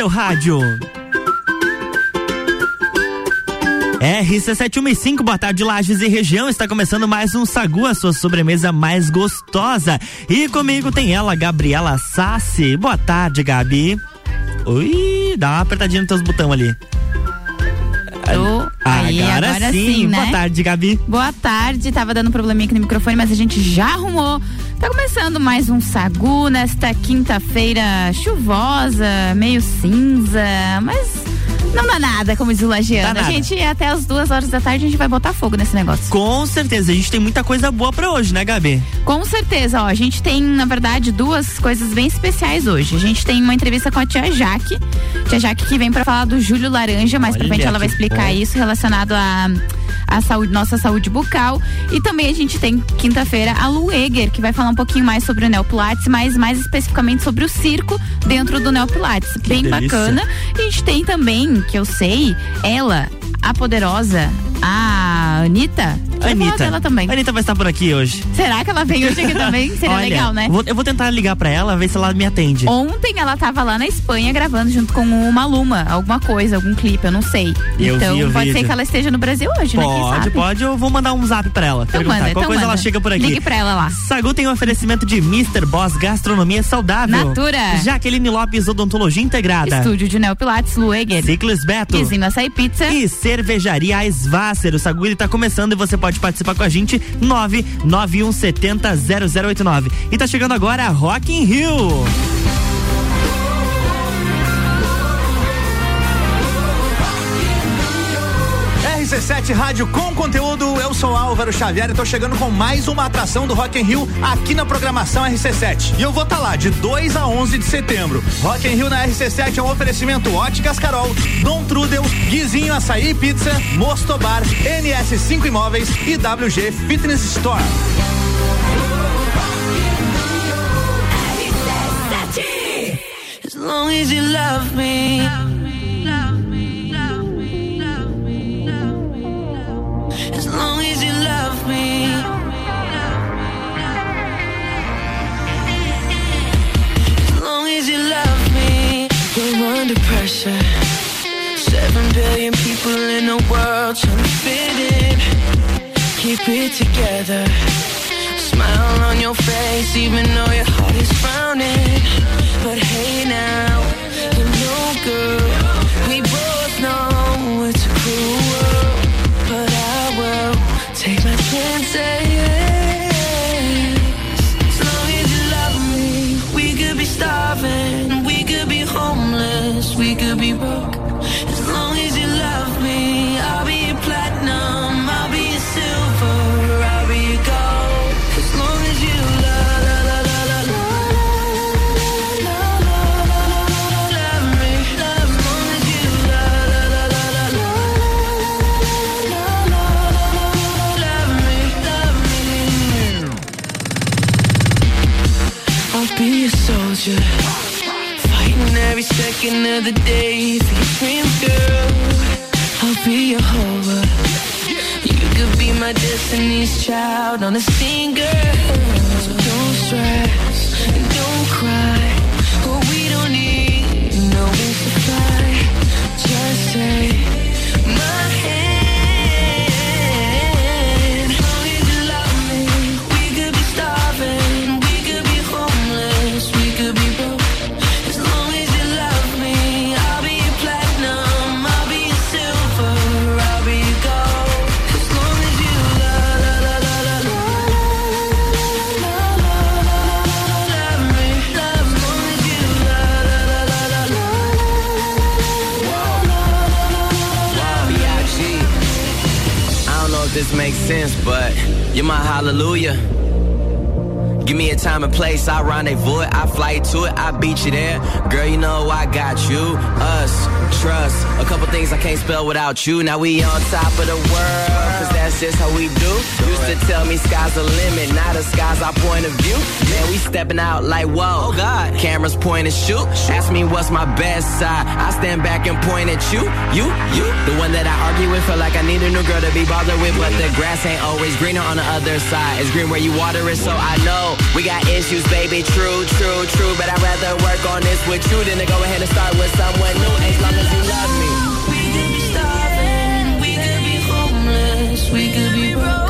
seu rádio. RC715, boa tarde, Lages e região. Está começando mais um Sagu, a sua sobremesa mais gostosa. E comigo tem ela, Gabriela Sassi. Boa tarde, Gabi. Ui, dá uma apertadinha nos teus botões ali. Tô. Aí, agora, agora sim, sim né? Boa tarde, Gabi. Boa tarde. Tava dando um probleminha aqui no microfone, mas a gente já arrumou. Tá começando mais um Sagu nesta quinta-feira chuvosa, meio cinza, mas não dá nada, como diz o Lagiano. A gente, até as duas horas da tarde, a gente vai botar fogo nesse negócio. Com certeza. A gente tem muita coisa boa pra hoje, né, Gabi? Com certeza. Ó, a gente tem, na verdade, duas coisas bem especiais hoje. A gente tem uma entrevista com a tia Jaque. Tia Jaque que vem pra falar do Júlio Laranja. Mais Olha, pra frente ela vai explicar bom. isso relacionado a a saúde, nossa saúde bucal. E também a gente tem quinta-feira a Lu Eger, que vai falar um pouquinho mais sobre o Neopilates, mas mais especificamente sobre o circo dentro do Neopilates. Que Bem delícia. bacana. E a gente tem também, que eu sei, ela, a poderosa, a Anitta, Anitta. Ela também. Anitta vai estar por aqui hoje. Será que ela vem hoje aqui também? Seria Olha, legal, né? Vou, eu vou tentar ligar pra ela, ver se ela me atende. Ontem ela tava lá na Espanha gravando junto com o Maluma, alguma coisa, algum clipe, eu não sei. Eu então vi pode vídeo. ser que ela esteja no Brasil hoje, pode, né? Pode, pode. Eu vou mandar um zap pra ela. Então perguntar. Manda, Qual então coisa manda. ela chega por aqui. Ligue pra ela lá. Sagu tem um oferecimento de Mr. Boss Gastronomia Saudável. Natura. Jaqueline Lopes Odontologia Integrada. Estúdio de Neopilates, Lueger. Ciclis Beto. Vizinho Açaí Pizza. E Cervejaria Svasser. O Sagu ele tá começando e você pode participar com a gente 99170 0089. E tá chegando agora a Rock in Rio. RC7 Rádio com conteúdo. Eu sou Álvaro Xavier e tô chegando com mais uma atração do Rock in Rio aqui na programação RC7. E eu vou estar tá lá de 2 a 11 de setembro. Rock in Rio na RC7 é um oferecimento Óticas Carol, Dom Trudel, Guizinho Açaí Pizza, Mostobar, NS5 Imóveis e WG Fitness Store. As long as you love me. pressure. Seven billion people in the world trying to fit in. Keep it together. Smile on your face, even though your heart is frowning. But hey now, you know, girl, the day for your dreams, girl. I'll be your hover. You could be my destiny's child on a singer. So don't stress and don't cry. Sense, but you're my hallelujah. Give me a time and place, I rendezvous it, I fly to it, I beat you there. Girl, you know I got you, us Trust, a couple things I can't spell without you. Now we on top of the world, cause that's just how we do. Used to tell me sky's the limit, now the sky's our point of view. Man, we stepping out like whoa. Oh God, cameras point and shoot. Ask me what's my best side. I stand back and point at you, you, you. The one that I argue with, feel like I need a new girl to be bothered with, but the grass ain't always greener on the other side. It's green where you water it, so I know we got issues, baby. True, true, true, but I'd rather work on this with you than to go ahead and start with someone new. As long We could be starving, we could be homeless, we could be broke.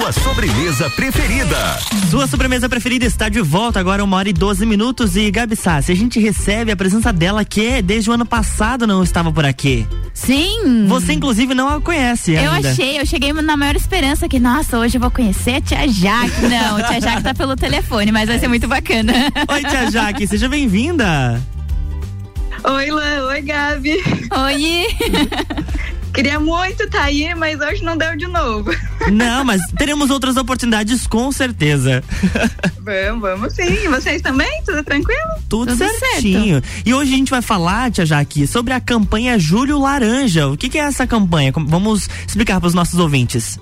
sua sobremesa preferida. Sua sobremesa preferida está de volta agora, uma hora e 12 minutos. E Gabi Sassi, a gente recebe a presença dela que desde o ano passado não estava por aqui. Sim. Você, inclusive, não a conhece Eu ainda. achei, eu cheguei na maior esperança que, nossa, hoje eu vou conhecer a tia Jaque. Não, a tia Jaque tá pelo telefone, mas vai ser muito bacana. Oi, tia Jaque, seja bem-vinda. Oi, Lan. Oi, Gabi. Oi. Queria muito estar aí, mas hoje não deu de novo. Não, mas teremos outras oportunidades com certeza. Vamos, vamos sim. E vocês também? Tudo tranquilo? Tudo, Tudo certinho. E hoje a gente vai falar, tia Jaque, sobre a campanha Júlio Laranja. O que, que é essa campanha? Vamos explicar para os nossos ouvintes.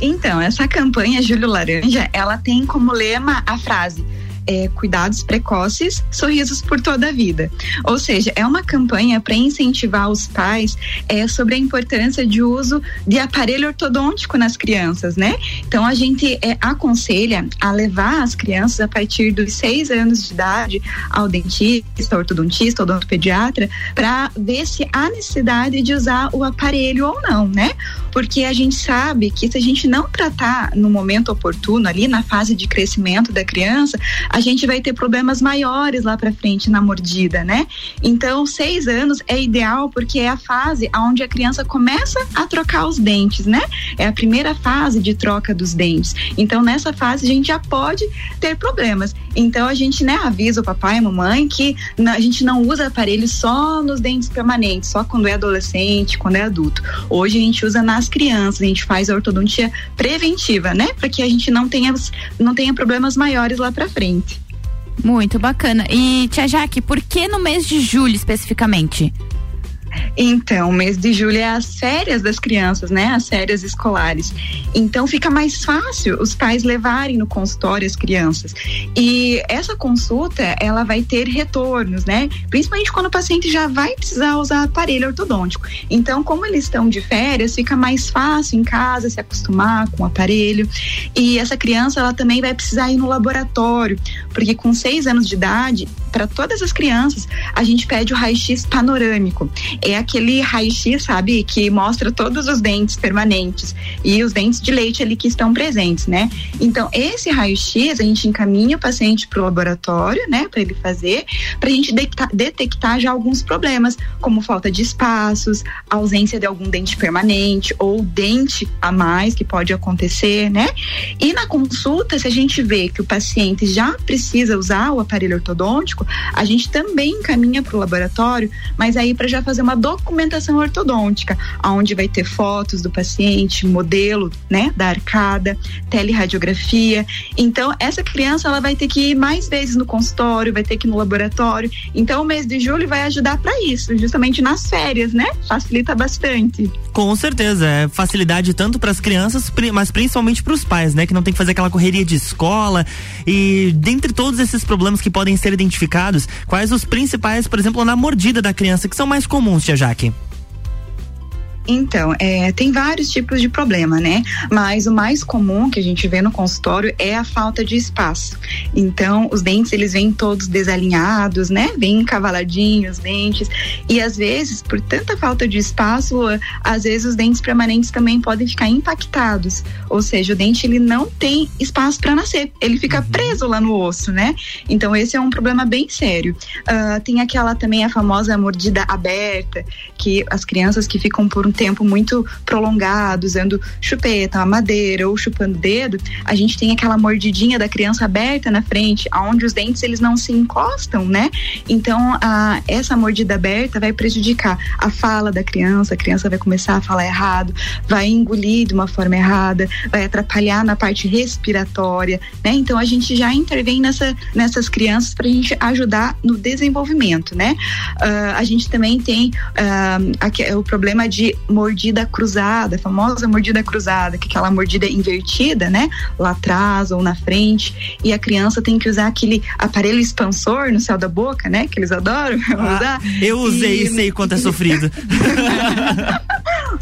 Então, essa campanha Júlio Laranja, ela tem como lema a frase é, cuidados precoces, sorrisos por toda a vida. Ou seja, é uma campanha para incentivar os pais é, sobre a importância de uso de aparelho ortodôntico nas crianças, né? Então a gente é, aconselha a levar as crianças a partir dos seis anos de idade ao dentista, ortodontista, odontopediatra, para ver se há necessidade de usar o aparelho ou não, né? Porque a gente sabe que se a gente não tratar no momento oportuno, ali na fase de crescimento da criança, a gente vai ter problemas maiores lá para frente na mordida, né? Então, seis anos é ideal porque é a fase onde a criança começa a trocar os dentes, né? É a primeira fase de troca dos dentes. Então, nessa fase, a gente já pode ter problemas. Então, a gente, né, avisa o papai e a mamãe que a gente não usa aparelho só nos dentes permanentes, só quando é adolescente, quando é adulto. Hoje a gente usa nas crianças, a gente faz a ortodontia preventiva, né? Para que a gente não tenha, não tenha problemas maiores lá para frente. Muito bacana. E, tia Jaque, por que no mês de julho especificamente? Então, mês de julho é as férias das crianças, né? As férias escolares. Então fica mais fácil os pais levarem no consultório as crianças. E essa consulta, ela vai ter retornos, né? Principalmente quando o paciente já vai precisar usar aparelho ortodôntico. Então, como eles estão de férias, fica mais fácil em casa se acostumar com o aparelho. E essa criança, ela também vai precisar ir no laboratório, porque com seis anos de idade, para todas as crianças, a gente pede o raio-x panorâmico. É aquele raio-x, sabe, que mostra todos os dentes permanentes e os dentes de leite ali que estão presentes, né? Então, esse raio-x, a gente encaminha o paciente para o laboratório, né, para ele fazer, para a gente detectar, já alguns problemas, como falta de espaços, ausência de algum dente permanente ou dente a mais que pode acontecer, né? E na consulta, se a gente vê que o paciente já precisa precisa usar o aparelho ortodôntico, a gente também encaminha para o laboratório, mas aí para já fazer uma documentação ortodôntica, onde vai ter fotos do paciente, modelo, né, da arcada, teleradiografia. Então, essa criança ela vai ter que ir mais vezes no consultório, vai ter que ir no laboratório. Então, o mês de julho vai ajudar para isso, justamente nas férias, né? Facilita bastante. Com certeza, é facilidade tanto para as crianças, mas principalmente para os pais, né, que não tem que fazer aquela correria de escola e dentre todos esses problemas que podem ser identificados, quais os principais, por exemplo, na mordida da criança que são mais comuns, tia Jaque? Então, é, tem vários tipos de problema, né? Mas o mais comum que a gente vê no consultório é a falta de espaço. Então, os dentes eles vêm todos desalinhados, né? Vêm encavaladinhos os dentes. E às vezes, por tanta falta de espaço, às vezes os dentes permanentes também podem ficar impactados. Ou seja, o dente ele não tem espaço para nascer. Ele fica uhum. preso lá no osso, né? Então, esse é um problema bem sério. Uh, tem aquela também a famosa mordida aberta, que as crianças que ficam por um tempo muito prolongado, usando chupeta, madeira ou chupando dedo, a gente tem aquela mordidinha da criança aberta na frente, onde os dentes eles não se encostam, né? Então, a, essa mordida aberta vai prejudicar a fala da criança, a criança vai começar a falar errado, vai engolir de uma forma errada, vai atrapalhar na parte respiratória, né? Então, a gente já intervém nessa, nessas crianças para a gente ajudar no desenvolvimento, né? Uh, a gente também tem uh, o problema de mordida cruzada, a famosa mordida cruzada, que é aquela mordida invertida, né? Lá atrás ou na frente. E a criança tem que usar aquele aparelho expansor no céu da boca, né? Que eles adoram ah, usar. Eu usei e sei quanto é sofrido.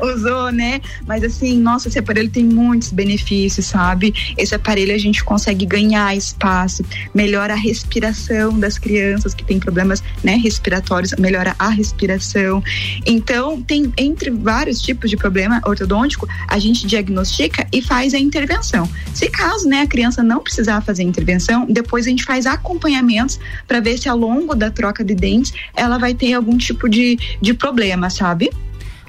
Usou, né? Mas assim, nossa, esse aparelho tem muitos benefícios, sabe? Esse aparelho a gente consegue ganhar espaço, melhora a respiração das crianças que têm problemas, né, respiratórios, melhora a respiração. Então, tem entre vários tipos de problema ortodôntico, a gente diagnostica e faz a intervenção. Se caso, né, a criança não precisar fazer intervenção, depois a gente faz acompanhamentos para ver se ao longo da troca de dentes ela vai ter algum tipo de, de problema, sabe?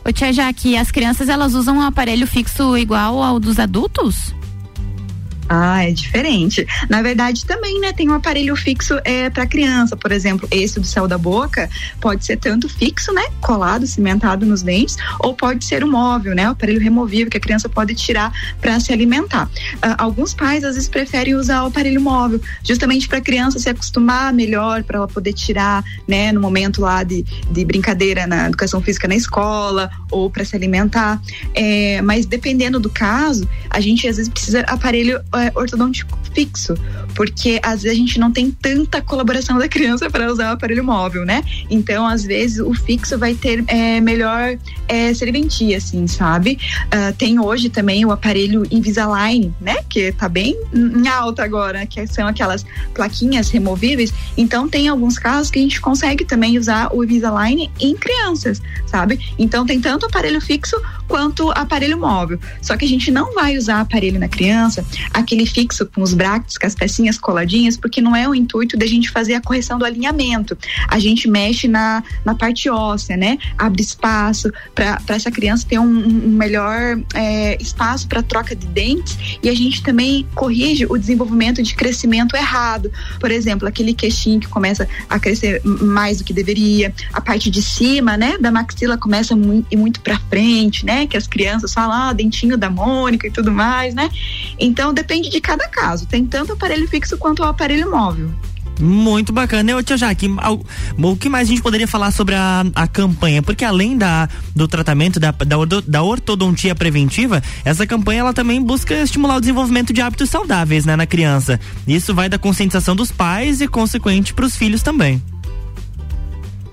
Ô tia Jaque, as crianças elas usam um aparelho fixo igual ao dos adultos? Ah, é diferente. Na verdade, também, né, tem um aparelho fixo é, para criança, por exemplo, esse do céu da boca pode ser tanto fixo, né, colado, cimentado nos dentes, ou pode ser o um móvel, né, o aparelho removível que a criança pode tirar para se alimentar. Uh, alguns pais às vezes preferem usar o aparelho móvel, justamente para a criança se acostumar melhor, para ela poder tirar, né, no momento lá de, de brincadeira na educação física na escola ou para se alimentar. É, mas dependendo do caso, a gente às vezes precisa aparelho é, ortodôntico fixo, porque às vezes a gente não tem tanta colaboração da criança para usar o aparelho móvel, né? Então, às vezes, o fixo vai ter é, melhor é, serventia, assim, sabe? Uh, tem hoje também o aparelho Invisalign, né? Que tá bem em alta agora, que são aquelas plaquinhas removíveis. Então, tem alguns casos que a gente consegue também usar o Invisalign em crianças, sabe? Então, tem tanto aparelho fixo quanto aparelho móvel. Só que a gente não vai usar aparelho na criança, aquele fixo com os bractos, com as pecinhas coladinhas, porque não é o intuito da gente fazer a correção do alinhamento. A gente mexe na, na parte óssea, né? Abre espaço para essa criança ter um, um melhor é, espaço para troca de dentes e a gente também corrige o desenvolvimento de crescimento errado. Por exemplo, aquele queixinho que começa a crescer mais do que deveria, a parte de cima, né, da maxila começa muito, muito para frente, né? Que as crianças falam, ah, dentinho da Mônica e tudo mais, né? Então depende de cada caso. Tem tanto aparelho fixo quanto o aparelho móvel. Muito bacana. Eu, tia Jaque, o que mais a gente poderia falar sobre a, a campanha? Porque além da, do tratamento, da, da, da, ortodontia preventiva, essa campanha ela também busca estimular o desenvolvimento de hábitos saudáveis né, na criança. Isso vai da conscientização dos pais e consequente para os filhos também.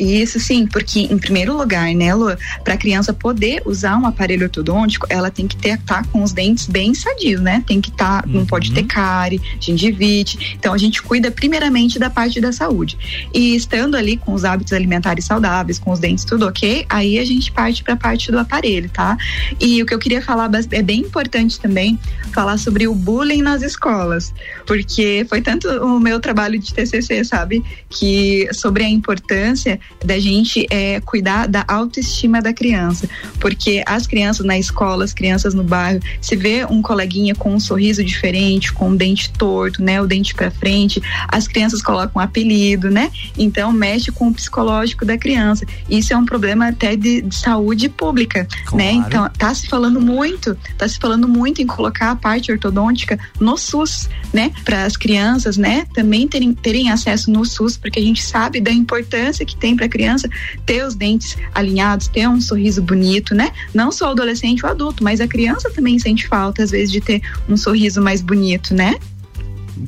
Isso sim, porque em primeiro lugar, né, Lu, para a criança poder usar um aparelho ortodôntico, ela tem que ter tá com os dentes bem sadios, né? Tem que estar, tá, uhum. não pode ter cárie, gengivite. Então a gente cuida primeiramente da parte da saúde. E estando ali com os hábitos alimentares saudáveis, com os dentes tudo ok, aí a gente parte para a parte do aparelho, tá? E o que eu queria falar é bem importante também falar sobre o bullying nas escolas, porque foi tanto o meu trabalho de TCC, sabe, que sobre a importância da gente é, cuidar da autoestima da criança, porque as crianças na escola, as crianças no bairro, se vê um coleguinha com um sorriso diferente, com o dente torto, né, o dente para frente, as crianças colocam um apelido, né? Então mexe com o psicológico da criança. Isso é um problema até de, de saúde pública, Claro. né? Então tá se falando muito, tá se falando muito em colocar a parte ortodôntica no SUS, né? Para as crianças, né? Também terem, terem acesso no SUS, porque a gente sabe da importância que tem para a criança ter os dentes alinhados, ter um sorriso bonito, né? Não só o adolescente, o adulto, mas a criança também sente falta às vezes de ter um sorriso mais bonito, né?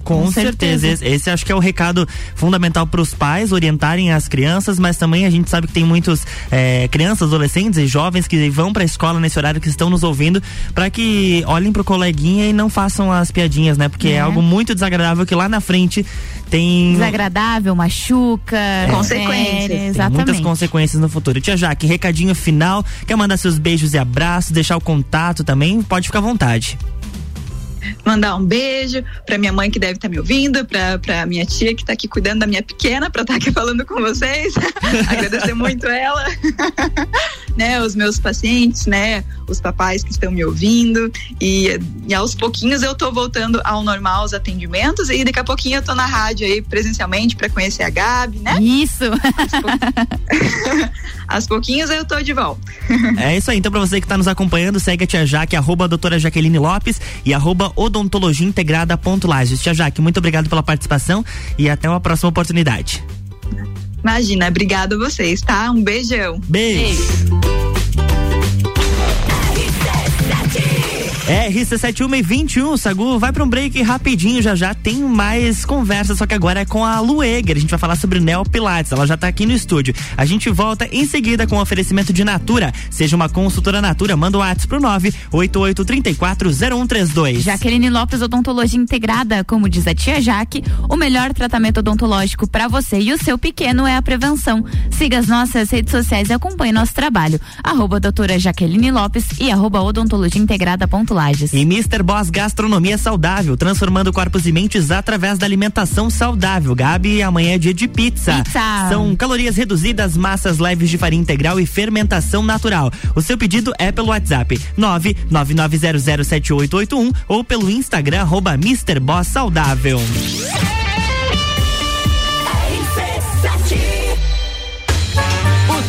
Com, Com certeza. certeza. Esse, acho que é o recado fundamental para os pais orientarem as crianças, mas também a gente sabe que tem muitos eh, crianças, adolescentes e jovens que vão para a escola nesse horário que estão nos ouvindo para que olhem pro coleguinha e não façam as piadinhas, né? Porque é, É. algo muito desagradável que lá na frente tem Desagradável, machuca. Consequências. fere, Tem tem Exatamente. muitas consequências no futuro. Tia Jaque, recadinho final, quer mandar seus beijos e abraços, deixar o contato também, pode ficar à vontade. Mandar um beijo para minha mãe que deve estar me ouvindo, para minha tia que está aqui cuidando da minha pequena, para estar aqui falando com vocês. Agradecer muito ela, né, os meus pacientes, né, os papais que estão me ouvindo e, e aos pouquinhos eu tô voltando ao normal os atendimentos e daqui a pouquinho eu tô na rádio aí presencialmente para conhecer a Gabi, né? Isso. Aos pouquinhos eu tô de volta. É isso aí, então pra você que tá nos acompanhando, segue a Tia Jaque, arroba doutora Jaqueline Lopes e arroba odontologia integrada ponto Lages. Tia Jaque, muito obrigado pela participação e até uma próxima oportunidade. Imagina, obrigado a vocês, tá? Um beijão. Beijo. RC71 e 21, Sagu, vai pra um break rapidinho, já já tem mais conversa, só que agora é com a Lueger, a gente vai falar sobre Neo Pilates, ela já tá aqui no estúdio. A gente volta em seguida com o oferecimento de Natura, seja uma consultora Natura, manda o WhatsApp pro 988340132. Jaqueline Lopes Odontologia Integrada, como diz a tia Jaque, o melhor tratamento odontológico para você e o seu pequeno é a prevenção. Siga as nossas redes sociais e acompanhe nosso trabalho. Arroba doutora Jaqueline Lopes e arroba odontologia integrada ponto Lages. E Mr. Boss Gastronomia Saudável, transformando corpos e mentes através da alimentação saudável. Gabi, amanhã é dia de pizza. Pizza. São calorias reduzidas, massas leves de farinha integral e fermentação natural. O seu pedido é pelo WhatsApp 999007881 ou pelo Instagram arroba Mr. Boss Saudável.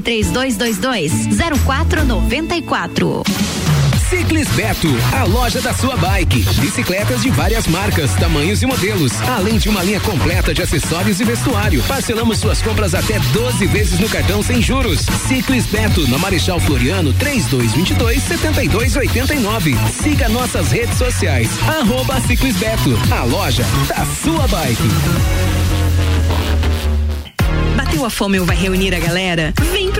3222 0494. Ciclis Beto, a loja da sua bike. Bicicletas de várias marcas, tamanhos e modelos, além de uma linha completa de acessórios e vestuário. Parcelamos suas compras até 12 vezes no cartão sem juros. Ciclis Beto, na Marechal Floriano, 3222 7289. Siga nossas redes sociais. Arroba Ciclis Beto, a loja da sua bike. Bateu a fome ou vai reunir a galera? Vem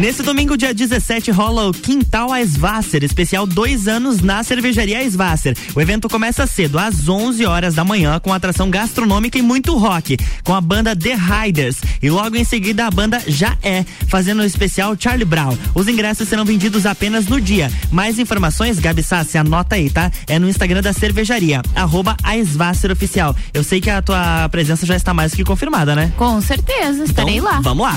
Nesse domingo, dia 17, rola o Quintal Eisvasser, especial dois anos na cervejaria Eisvasser. O evento começa cedo, às 11 horas da manhã, com atração gastronômica e muito rock, com a banda The Riders. E logo em seguida, a banda Já É, fazendo o especial Charlie Brown. Os ingressos serão vendidos apenas no dia. Mais informações, Gabi Sassi, anota aí, tá? É no Instagram da cervejaria, arroba Oficial. Eu sei que a tua presença já está mais que confirmada, né? Com certeza, estarei Então, lá. Vamos lá.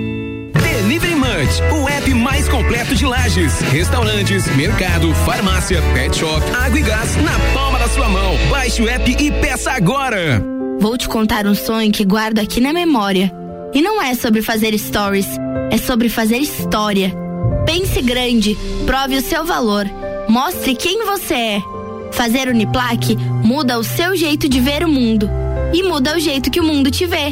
Munch, o app mais completo de lajes, restaurantes, mercado, farmácia, pet shop, água e gás na palma da sua mão. Baixe o app e peça agora. Vou te contar um sonho que guardo aqui na memória. E não é sobre fazer stories, é sobre fazer história. Pense grande, prove o seu valor, mostre quem você é. Fazer Uniplaque muda o seu jeito de ver o mundo e muda o jeito que o mundo te vê.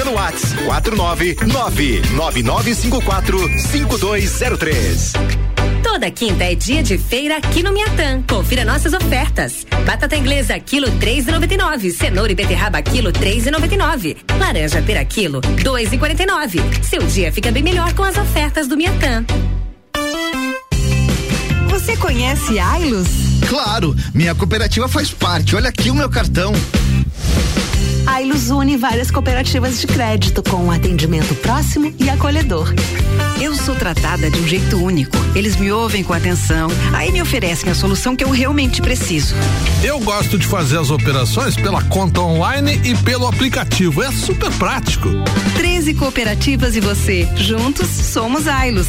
pelo WhatsApp 49999545203. Toda quinta é dia de feira aqui no Miatã. Confira nossas ofertas. Batata inglesa, quilo 3,99. Cenoura e beterraba, quilo 3,99. Laranja pera, quilo 2,49. Seu dia fica bem melhor com as ofertas do Miatã. Você conhece Ailos? Claro, minha cooperativa faz parte. Olha aqui o meu cartão. A Ilus une várias cooperativas de crédito com um atendimento próximo e acolhedor. Eu sou tratada de um jeito único. Eles me ouvem com atenção, aí me oferecem a solução que eu realmente preciso. Eu gosto de fazer as operações pela conta online e pelo aplicativo. É super prático. 13 cooperativas e você. Juntos somos Ailos.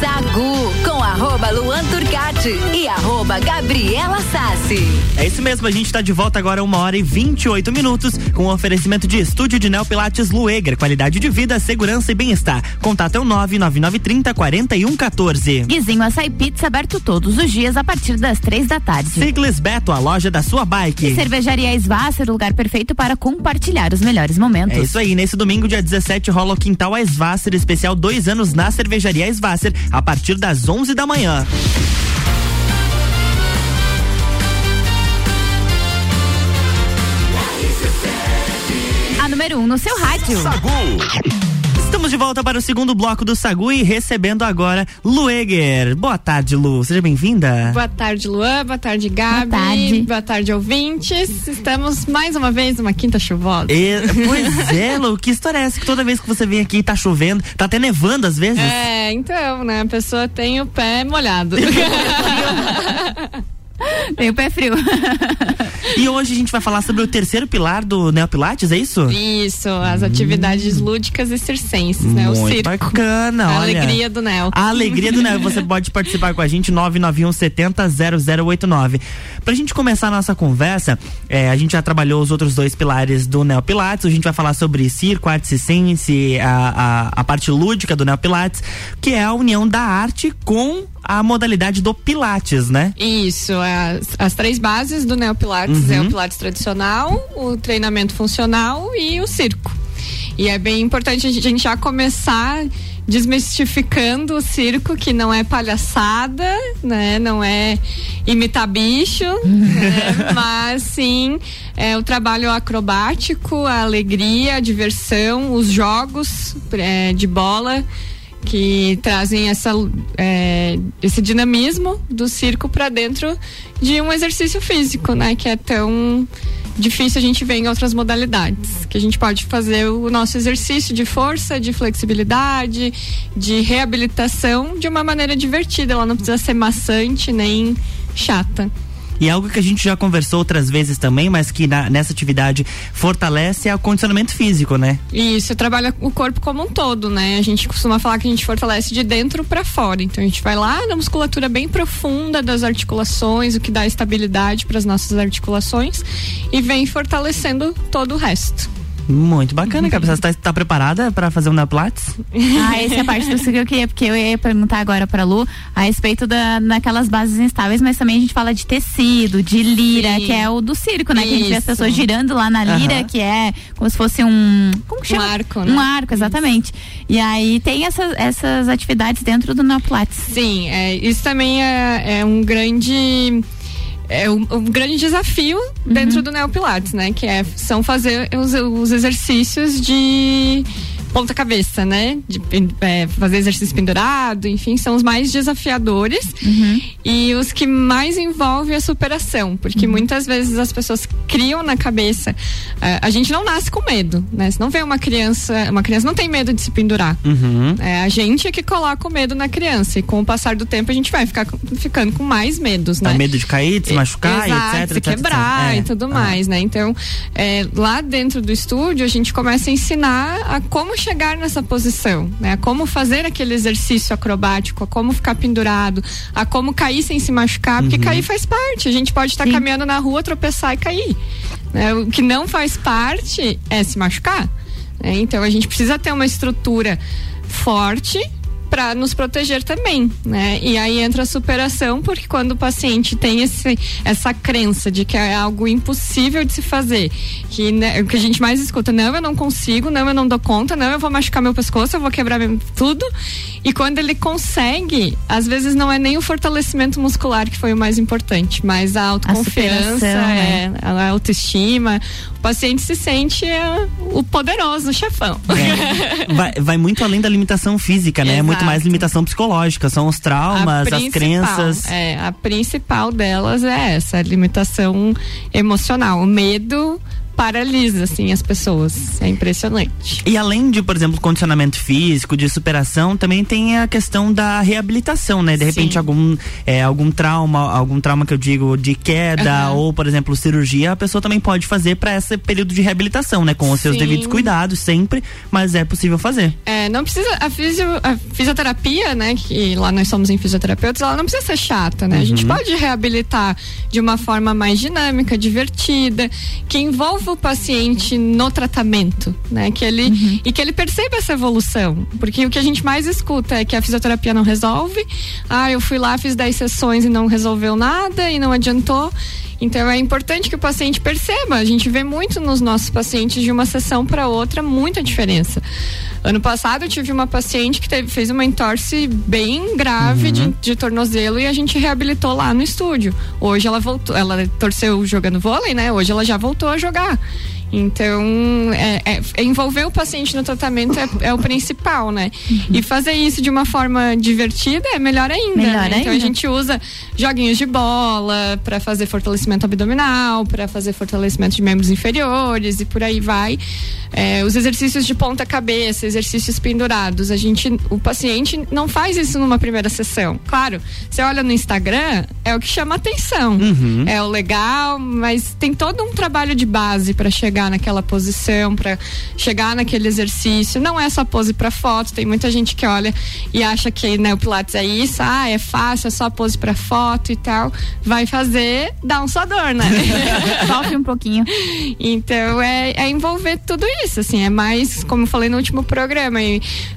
Sagu com arroba Luan Turcati e arroba Gabriela Sassi. É isso mesmo, a gente está de volta agora uma hora e 28 minutos com o oferecimento de estúdio de Neo Pilates Lueger, qualidade de vida, segurança e bem-estar. Contato é o 99930 4114. Guizinho Açaí Pizza aberto todos os dias a partir das três da tarde. Ciclis Beto, a loja da sua bike. E Cervejaria Esvasser, o lugar perfeito para compartilhar os melhores momentos. É isso aí, nesse domingo, dia 17, rola o Quintal Esvasser especial dois anos na Cervejaria Esvasser, a partir das 11 da manhã. A número 1 um no seu rádio. Estamos de volta para o segundo bloco do Sagu e recebendo agora Lueger. Boa tarde, Lu. Seja bem-vinda. Boa tarde, Luan. Boa tarde, Gabi. Boa tarde. Boa tarde, ouvintes. Estamos mais uma vez numa quinta chuvosa. E, pois é, Lu, que história é essa que toda vez que você vem aqui tá chovendo, tá até nevando às vezes? É, então, né? A pessoa tem o pé molhado. Tem o pé frio. E hoje a gente vai falar sobre o terceiro pilar do Neopilates, é isso? Isso, as atividades lúdicas e circenses, né? O circo. bacana, A olha. alegria do Nel. A alegria do Nel. Você pode participar com a gente, 991 70 0089. Pra gente começar a nossa conversa, é, a gente já trabalhou os outros dois pilares do Neo Pilates. A gente vai falar sobre circo, arte circense, a, a, a parte lúdica do Neo Pilates, que é a união da arte com a modalidade do Pilates, né? Isso, as, as três bases do Neopilates é Uhum. o Pilates tradicional, o treinamento funcional e o circo. E é bem importante a gente já começar desmistificando o circo, que não é palhaçada, né? Não é imitar bicho, né? mas sim é, o trabalho acrobático, a alegria, a diversão, os jogos é, de bola que trazem essa, é, esse dinamismo do circo para dentro de um exercício físico, né? Que é tão difícil a gente ver em outras modalidades. Que a gente pode fazer o nosso exercício de força, de flexibilidade, de reabilitação de uma maneira divertida. Ela não precisa ser maçante nem chata. E algo que a gente já conversou outras vezes também, mas que na- nessa atividade fortalece é o condicionamento físico, né? Isso, trabalha o corpo como um todo, né? A gente costuma falar que a gente fortalece de dentro para fora. Então a gente vai lá na musculatura bem profunda das articulações, o que dá estabilidade para as nossas articulações e vem fortalecendo todo o resto. Muito bacana, Cabeça. Você tá, tá preparada para fazer um Neopilates? Ah, essa é a parte do que eu queria, porque eu ia perguntar agora pra Lu a respeito da, daquelas bases instáveis, mas também a gente fala de tecido, de lira, Sim. que é o do circo, né? Que a gente vê as Isso. pessoas girando lá na lira, Aham. que é como se fosse um. Como que chama? arco, né? Um arco, exatamente. E aí tem essas, essas atividades dentro do Neopilates. Sim, é, isso também é, é um grande. É um, um grande desafio dentro do Neopilates, né? Que é, são fazer os, os exercícios de ponta cabeça, né? De é, fazer exercício pendurado, enfim, são os mais desafiadores e os que mais envolvem a superação, porque muitas vezes as pessoas criam na cabeça. é, a gente não nasce com medo, né? Se não vê uma criança, uma criança não tem medo de se pendurar. Uhum. É a gente é que coloca o medo na criança e com o passar do tempo a gente vai ficar ficando com mais medos, né? É medo de cair, de se machucar, Exato, etc, se etc, quebrar etc. É. e tudo mais, né? Então, é, lá dentro do estúdio a gente começa a ensinar a como chegar nessa posição, né? A como fazer aquele exercício acrobático, a como ficar pendurado, a como cair sem se machucar, porque Uhum. cair faz parte. A gente pode estar caminhando na rua, tropeçar e cair. né? O que não faz parte é se machucar. né? Então a gente precisa ter uma estrutura forte para nos proteger também, né? E aí entra a superação, porque quando o paciente tem esse, essa crença de que é algo impossível de se fazer, que né, o que a gente mais escuta, não, eu não consigo, não, eu não dou conta, não, eu vou machucar meu pescoço, eu vou quebrar tudo. E quando ele consegue, às vezes não é nem o fortalecimento muscular que foi o mais importante, mas a autoconfiança, superação, é, né? a autoestima. O paciente se sente é, o poderoso, o chefão. Vai, vai muito além da limitação física, né? É muito Exato. mais limitação psicológica. São os traumas, as crenças. É, a principal delas é essa, a limitação emocional. O medo paralisa, assim, as pessoas. É impressionante. E além de, por exemplo, condicionamento físico, de superação, também tem a questão da reabilitação, né? De repente, Sim. algum, é, algum trauma, algum trauma que eu digo de queda, ou, por exemplo, cirurgia, a pessoa também pode fazer para esse período de reabilitação, né? Com os seus Sim. devidos cuidados, sempre, mas é possível fazer. É, não precisa. A, fisio- a fisioterapia, né? Que lá nós somos em fisioterapeutas, ela não precisa ser chata, né? A gente Uhum. pode reabilitar de uma forma mais dinâmica, divertida, que envolva o paciente no tratamento, né? Que ele, E que ele perceba essa evolução. Porque o que a gente mais escuta é que a fisioterapia não resolve. Ah, eu fui lá, fiz 10 sessões e não resolveu nada e não adiantou. Então é importante que o paciente perceba. A gente vê muito nos nossos pacientes de uma sessão para outra muita diferença. Ano passado eu tive uma paciente que teve- fez uma entorse bem grave de, de tornozelo e a gente reabilitou lá no estúdio. Hoje ela voltou, ela torceu jogando vôlei, né? Hoje ela já voltou a jogar. Então, é, é- envolver o paciente no tratamento é, é o principal, né? E fazer isso de uma forma divertida é melhor ainda. Melhor né? Então a ainda. gente usa joguinhos de bola para fazer fortalecimento abdominal, para fazer fortalecimento de membros inferiores e por aí vai. É, os exercícios de ponta cabeça, exercícios pendurados, a gente, o paciente não faz isso numa primeira sessão. Claro, você olha no Instagram, é o que chama atenção. Uhum. É o legal, mas tem todo um trabalho de base para chegar naquela posição, para chegar naquele exercício. Não é só pose para foto, tem muita gente que olha e acha que né, o Pilates é isso, ah, é fácil, é só pose para foto e tal. Vai fazer, dá um só dor, né? Sofre um pouquinho. Então é, é envolver tudo isso, assim, é mais, como eu falei no último programa,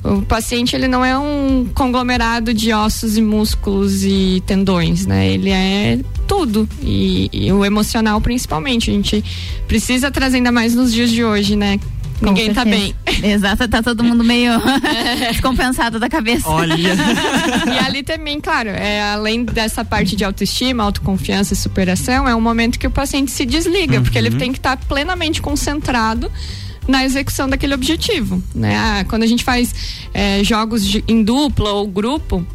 o paciente ele não é um conglomerado de ossos e músculos e tendões, né? Ele é tudo e, e o emocional principalmente. A gente precisa trazer ainda mais nos dias de hoje, né? ninguém tá bem. Exato, tá todo mundo meio descompensado da cabeça. e ali também, claro, é, além dessa parte de autoestima, autoconfiança e superação, é um momento que o paciente se desliga, porque ele tem que estar plenamente concentrado na execução daquele objetivo, né? Ah, quando a gente faz é, jogos de- em dupla ou grupo,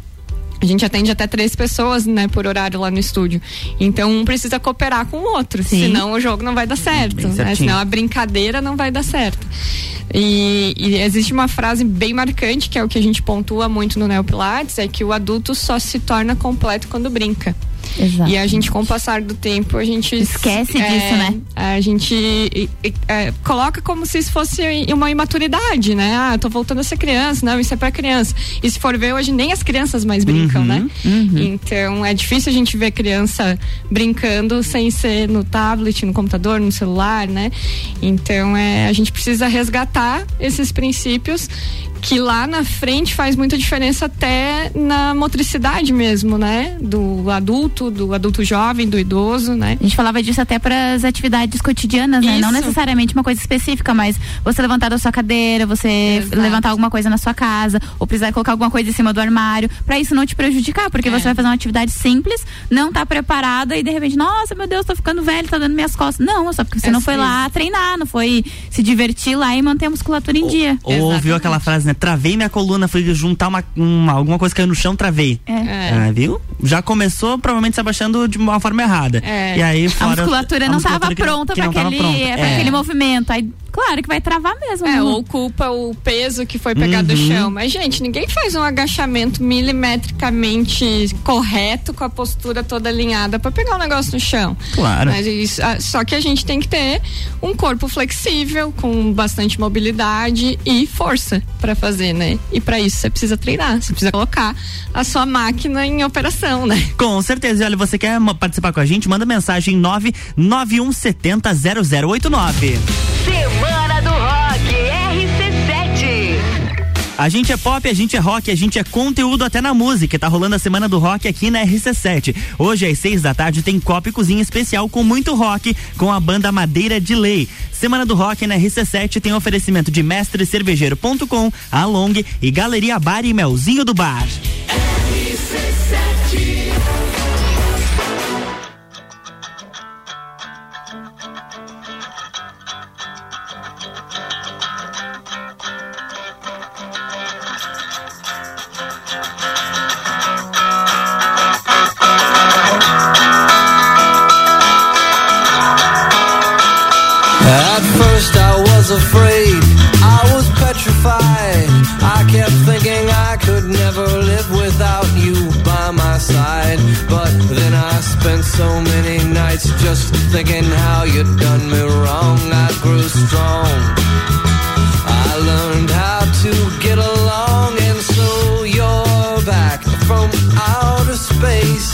a gente atende até três pessoas, né, por horário lá no estúdio. Então um precisa cooperar com o outro, Sim. senão o jogo não vai dar certo, né? Senão a brincadeira não vai dar certo. E, e existe uma frase bem marcante, que é o que a gente pontua muito no Neopilates, é que o adulto só se torna completo quando brinca. Exato. E a gente, com o passar do tempo, a gente Esquece é, disso, né? A gente é, coloca como se isso fosse uma imaturidade, né? Ah, eu tô voltando a ser criança, não, isso é pra criança. E se for ver, hoje nem as crianças mais brincam, Uhum, né? Então é difícil a gente ver criança brincando sem ser no tablet, no computador, no celular, né? Então é, a gente precisa resgatar esses princípios que lá na frente faz muita diferença até na motricidade mesmo, né? Do adulto, do adulto jovem, do idoso, né? A gente falava disso até para as atividades cotidianas, né? Não necessariamente uma coisa específica, mas você levantar da sua cadeira, você Exato. levantar alguma coisa na sua casa, ou precisar colocar alguma coisa em cima do armário, para isso não te prejudicar, porque É. você vai fazer uma atividade simples, não tá preparada e de repente, nossa, meu Deus, tô ficando velho, tá dando minhas costas. Não, só porque você É não foi sim. lá treinar, não foi se divertir lá e manter a musculatura em dia. Ou ouviu aquela frase, né? Travei minha coluna, fui juntar uma, uma- alguma coisa caiu no chão, travei. É. Ah, viu? Já começou provavelmente se abaixando de uma forma errada. É. E aí a fora musculatura a não musculatura estava que- pronta para não tava aquele, pronta. pra É. aquele movimento. Aí, claro que vai travar mesmo. É, né? ou culpa o peso que foi pegado do Uhum. chão. Mas, gente, ninguém faz um agachamento milimetricamente correto, com a postura toda alinhada pra pegar o negócio no chão. Claro. Mas isso- ah, só que a gente tem que ter um corpo flexível, com bastante mobilidade e força pra fazer, né? E pra isso você precisa treinar, você precisa colocar a sua máquina em operação, não, né? Com certeza. E olha, você quer participar com a gente? Manda mensagem 99170 0089. Semana do Rock RC7. A gente é pop, a gente é rock, a gente é conteúdo até na música. Tá rolando a Semana do Rock aqui na RC7. Hoje às seis da tarde tem Copa e Cozinha especial com muito rock com a banda Madeira de Lei. Semana do Rock na RC7 tem oferecimento de mestrecervejeiro.com, Along e Galeria Bar e Melzinho do Bar. RC7 spent so many nights just thinking how you'd done me wrong. I grew strong. I learned how to get along, and so you're back from outer space.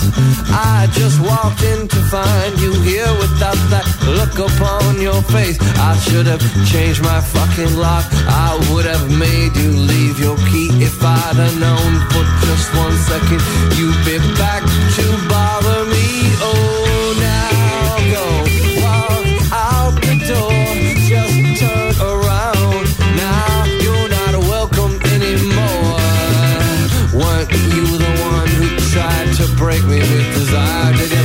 I just walked in to find you here without that look upon your face. I should have changed my fucking lock. I would have made you leave your key if I'd have known for just one second you'd be back to bother me. Break me with desire?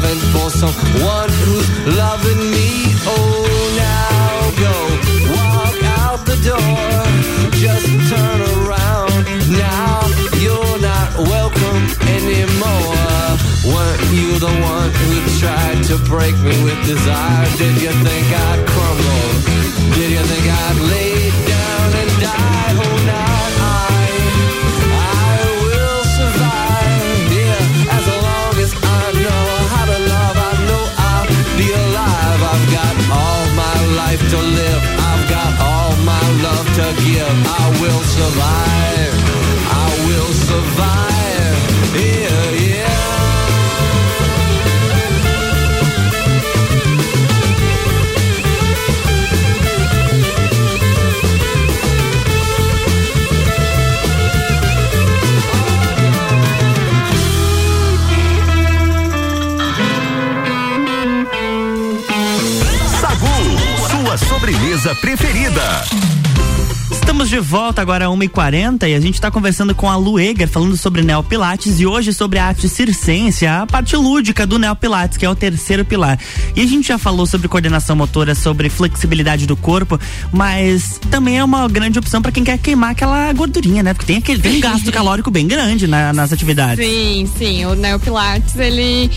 Loving for someone who's loving me. Oh, now go walk out the door. Just turn around. Now you're not welcome anymore. Weren't you the one who tried to break me with desire? Did you think I'd love to give. I will survive. I will survive. Yeah, yeah. Sobremesa preferida. Estamos de volta agora às 1h40 e a gente está conversando com a Lueger, falando sobre Neopilates e hoje sobre a arte circense, a parte lúdica do Neopilates, que é o terceiro pilar. E a gente já falou sobre coordenação motora, sobre flexibilidade do corpo, mas também é uma grande opção para quem quer queimar aquela gordurinha, né? Porque tem aquele tem um gasto calórico bem grande na- nas atividades. Sim, sim. O Neopilates, ele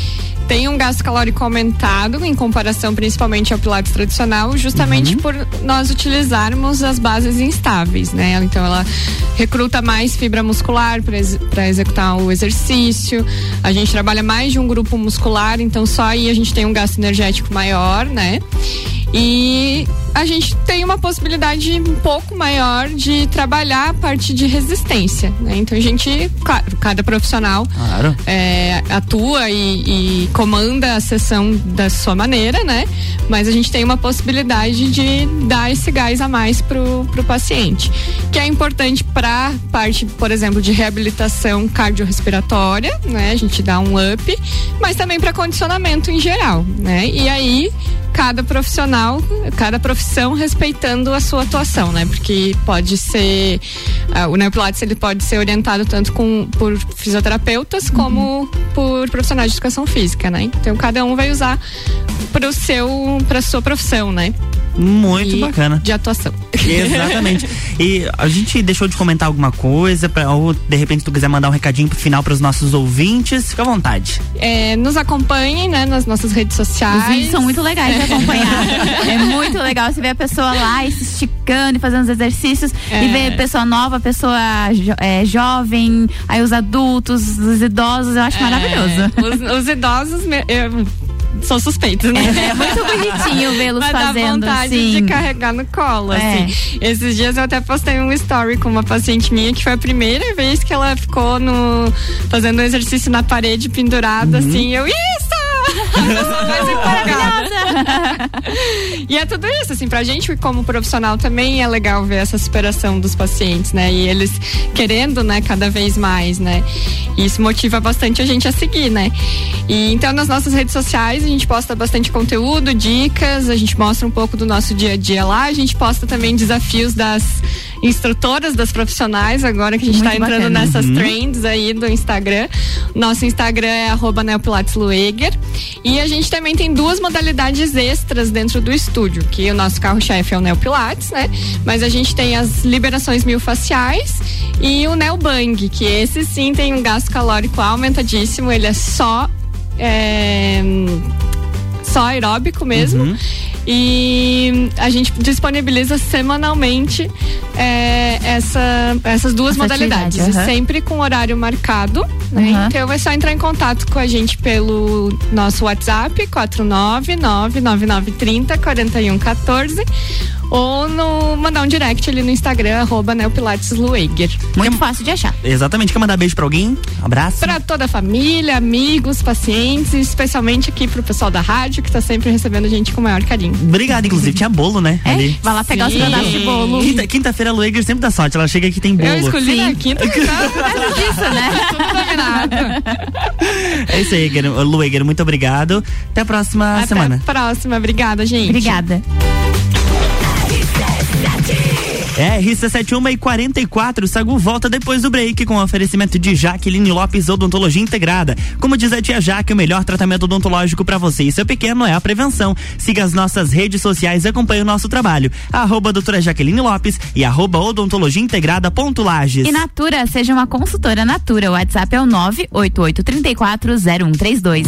tem um gasto calórico aumentado em comparação principalmente ao Pilates tradicional, justamente por nós utilizarmos as bases instáveis, né? Então ela recruta mais fibra muscular para executar o exercício. A gente trabalha mais de um grupo muscular, então só aí a gente tem um gasto energético maior, né? E a gente tem uma possibilidade um pouco maior de trabalhar a parte de resistência, né? Então a gente, claro, cada profissional Claro. é, atua e, e comanda a sessão da sua maneira, né? Mas a gente tem uma possibilidade de dar esse gás a mais pro, pro paciente, que é importante para parte, por exemplo, de reabilitação cardiorrespiratória, né? A gente dá um up, mas também para condicionamento em geral, né? E aí cada profissional, cada profissão respeitando a sua atuação, né? Porque pode ser ah, o Neopilates ele pode ser orientado tanto com por fisioterapeutas como por profissionais de educação física, né? Então cada um vai usar para o seu para sua profissão, né? Muito E bacana. De atuação. Exatamente. E a gente deixou de comentar alguma coisa, pra, ou de repente tu quiser mandar um recadinho pro final para os nossos ouvintes, fica à vontade. É, nos acompanhem, né, nas nossas redes sociais. Os vídeos são muito legais de acompanhar. é muito legal você ver a pessoa lá e se esticando e fazendo os exercícios É. e ver pessoa nova, pessoa jo- é, jovem, aí os adultos, os idosos, eu acho maravilhoso. Os, os idosos me- eu, são suspeitos, né? É, muito bonitinho vê-los Mas dá fazendo, vontade sim. de carregar no colo, É. assim. Esses dias eu até postei um story com uma paciente minha que foi a primeira vez que ela ficou no fazendo um exercício na parede pendurada, Uhum. assim. Eu, isso! Mais empolgada. e é tudo isso, assim, pra gente como profissional também é legal ver essa superação dos pacientes, né? E eles querendo, né, cada vez mais, né? E isso motiva bastante a gente a seguir, né? E então nas nossas redes sociais a gente posta bastante conteúdo, dicas, a gente mostra um pouco do nosso dia a dia lá, a gente posta também desafios das instrutoras, das profissionais, agora que a gente Muito tá entrando bacana. nessas Uhum. trends aí do Instagram. Nosso Instagram é arroba neopilateslueger. E a gente também tem duas modalidades extras dentro do estúdio, que o nosso carro-chefe é o Neopilates, né? Mas a gente tem as liberações miofasciais e o Neobang, que esse sim tem um gasto calórico aumentadíssimo, ele é só é, só aeróbico mesmo. E a gente disponibiliza semanalmente é, essa, essas duas Essa modalidades. aham. sempre com horário marcado. Né? Aham. Então é só entrar em contato com a gente pelo nosso WhatsApp 49999304114 ou no, mandar um direct ali no Instagram, arroba neopilateslueger. Muito fácil de achar. Exatamente. Quer mandar beijo pra alguém? Abraço. Pra toda a família, amigos, pacientes, especialmente aqui pro pessoal da rádio que tá sempre recebendo a gente com o maior carinho. Obrigado, inclusive. Tinha bolo, né? É? Ali. Vai lá pegar os Sim. pedaços de bolo. Quinta- Quinta-feira a Lueger sempre dá sorte. Ela chega aqui e tem bolo. Eu escolhi na quinta, causa disso, né? tudo. É isso aí, Lueger. Muito obrigado. Até a próxima Até semana. a próxima. Obrigada, gente. Obrigada. É, RC71 e 44, Sagu volta depois do break com oferecimento de Jaqueline Lopes Odontologia Integrada. Como diz a tia Jaque, o melhor tratamento odontológico para você e seu pequeno é a prevenção. Siga as nossas redes sociais e acompanhe o nosso trabalho. Arroba doutora Jaqueline Lopes e arroba odontologia integrada ponto Lages. E Natura, seja uma consultora Natura. O WhatsApp é o 988340132.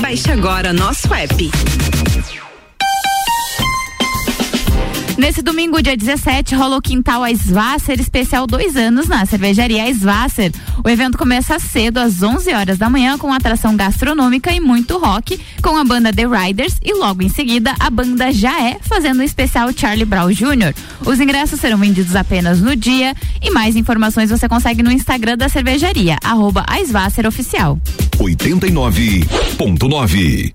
Baixe agora nosso app. Nesse domingo, dia 17, rola o Quintal a Svasser especial dois anos na cervejaria Svasser. O evento começa cedo, às 11 horas da manhã, com atração gastronômica e muito rock, com a banda The Riders e logo em seguida a banda Já É, fazendo o especial Charlie Brown Jr. Os ingressos serão vendidos apenas no dia e mais informações você consegue no Instagram da cervejaria, arroba a Svasser Oficial. 89.9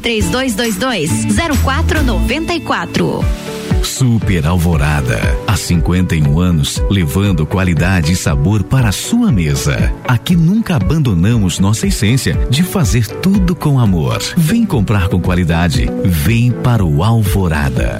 3222 0494. Super Alvorada. Há 51 anos, levando qualidade e sabor para a sua mesa. Aqui nunca abandonamos nossa essência de fazer tudo com amor. Vem comprar com qualidade. Vem para o Alvorada.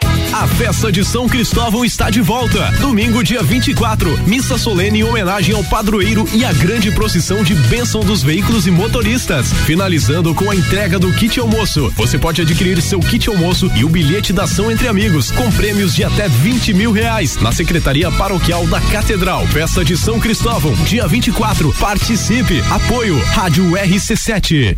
A festa de São Cristóvão está de volta. Domingo, dia 24, missa solene em homenagem ao padroeiro e a grande procissão de bênção dos veículos e motoristas. Finalizando com a entrega do kit almoço. Você pode adquirir seu kit almoço e o bilhete da ação entre amigos, com prêmios de até 20 mil reais, na Secretaria Paroquial da Catedral. Festa de São Cristóvão, dia 24. Participe. Apoio Rádio RC7.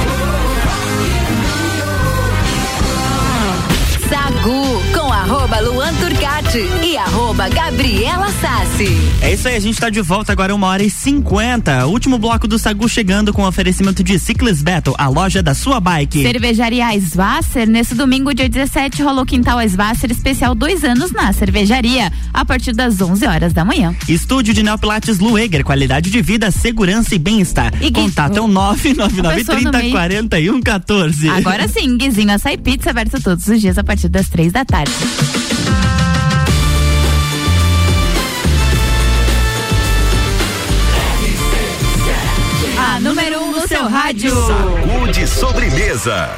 Com arroba Luan Turcati e arroba Gabriela Sassi. É isso aí, a gente tá de volta agora, uma hora e cinquenta. Último bloco do Sagu chegando com oferecimento de Ciclis Battle, a loja da sua bike. Cervejaria Svasser, nesse domingo, dia 17, rolou Quintal Svasser especial dois anos na cervejaria, a partir das 11 horas da manhã. Estúdio de Neopilates Lueger, qualidade de vida, segurança e bem-estar. E Contato é o A pessoa do 99930 meio. 4114. Agora sim, Guizinho Açaí Pizza aberto todos os dias a partir das três da tarde. A número um no seu rádio. Sagu de sobremesa.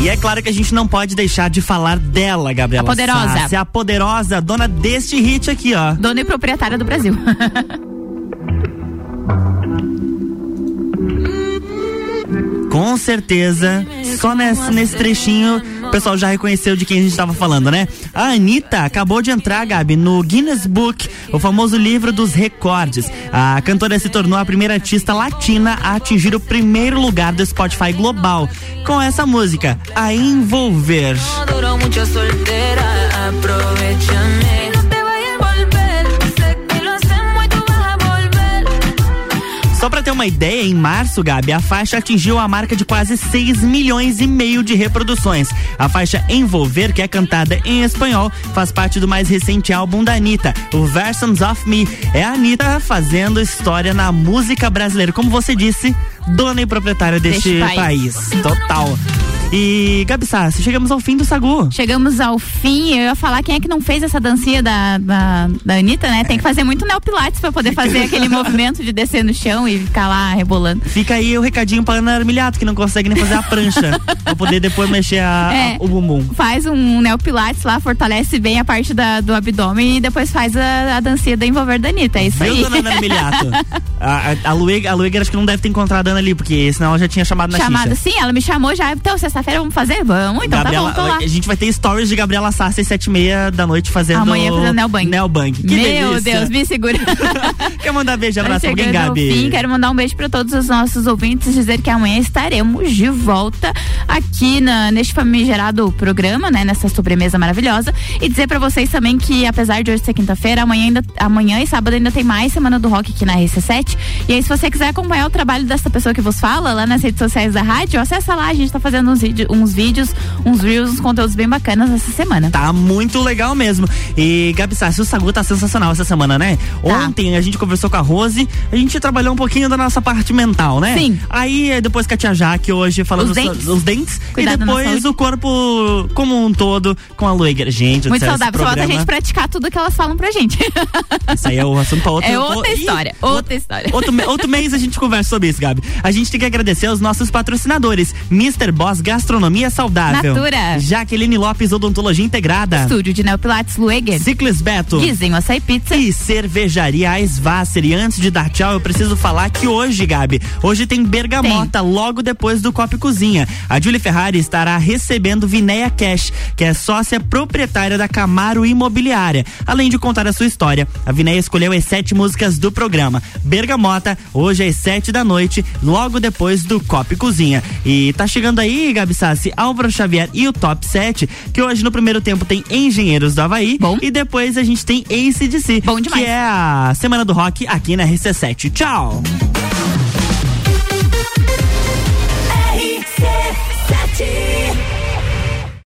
E é claro que a gente não pode deixar de falar dela, Gabriela. A poderosa. Sassi, a poderosa, dona deste hit aqui, ó. Dona e proprietária do Brasil. Com certeza, só nesse, nesse trechinho o pessoal já reconheceu de quem a gente estava falando, né? A Anitta acabou de entrar, Gabi, no Guinness Book, o famoso livro dos recordes. A cantora se tornou a primeira artista latina a atingir o primeiro lugar do Spotify global com essa música, A Envolver. Uma ideia, em março, Gabi, a faixa atingiu a marca de quase 6 milhões e meio de reproduções. A faixa Envolver, que é cantada em espanhol, faz parte do mais recente álbum da Anitta, o Versions of Me. É a Anitta fazendo história na música brasileira. Como você disse, dona e proprietária deste Deste país. país. Total. E, Gabi Sassi, chegamos ao fim do Sagu. Chegamos ao fim, eu ia falar quem é que não fez essa dancinha da, da, da Anitta, né? Tem que fazer muito neopilates pra poder fazer aquele movimento de descer no chão e ficar lá rebolando. Fica aí o recadinho pra Ana Armiliato, que não consegue nem fazer a prancha, pra poder depois mexer a- É. a- o bumbum. Faz um neopilates lá, fortalece bem a parte da- do abdômen e depois faz a, a dancinha da envolver da Anitta. É isso Viu, aí. dona Ana Armiliato? A, a, a, acho que não deve ter encontrado a Ana ali, porque senão ela já tinha chamado na Chamada, sim, ela me chamou já. Então, sexta-feira vamos fazer? Vamos, então Gabriela, tá bom, a gente vai ter stories de Gabriela Sassi sete e meia da noite fazendo Amanhã fazendo Neobang. Neobang. Que Meu delícia. Deus, me segura. Quer mandar beijo, Tá abraço pra alguém, Gabi? fim, quero mandar um beijo para todos os nossos ouvintes, dizer que amanhã estaremos de volta aqui na, neste famigerado programa, né, nessa sobremesa maravilhosa, e dizer para vocês também que apesar de hoje ser quinta-feira, amanhã ainda amanhã e sábado ainda tem mais semana do rock aqui na RC7. E aí se você quiser acompanhar o trabalho dessa pessoa que vos fala lá nas redes sociais da rádio, acessa lá, a gente tá fazendo uns, vídeo, uns vídeos, uns reels, uns conteúdos bem bacanas essa semana. Tá muito legal mesmo. E, Gabi Sassi, o Sagu tá sensacional essa semana, né? Tá. Ontem a gente conversou com a Rose, a gente trabalhou um pouquinho da nossa parte mental, né? Sim. Aí eh, depois com a tia Jaque hoje falando Os dentes. os dentes. E depois o corpo como um todo com a Lueger. Gente, Muito saudável, só falta a gente praticar tudo que elas falam pra gente. Isso aí é o assunto pra outro É outra Ih, história, outra história. Outro, outro mês a gente conversa sobre isso, Gabi. A gente tem que agradecer aos nossos patrocinadores: Mr. Boss Gastronomia Saudável, Natura. Jaqueline Lopes Odontologia Integrada, Estúdio de Neopilates Lueger. Ciclis Beto, Guizinho Açaí Pizza. e Cervejaria Aisvasser. E antes de dar tchau, eu preciso falar que hoje, Gabi, hoje tem bergamota logo depois do Copo Cozinha. A Julie Ferrari estará recebendo Vinéia Cash, que é sócia proprietária da Camaro Imobiliária. Além de contar a sua história, a Vinéia escolheu as sete músicas do programa. Bergamota, hoje às sete da noite, logo depois do Copo Cozinha. E tá chegando aí, Gabi Fábio Sassi, Álvaro Xavier e o Top 7, que hoje no primeiro tempo tem Engenheiros do Havaí. Bom. E depois a gente tem Ace DC, Bom demais. que é a Semana do Rock aqui na RC7. Tchau! RC7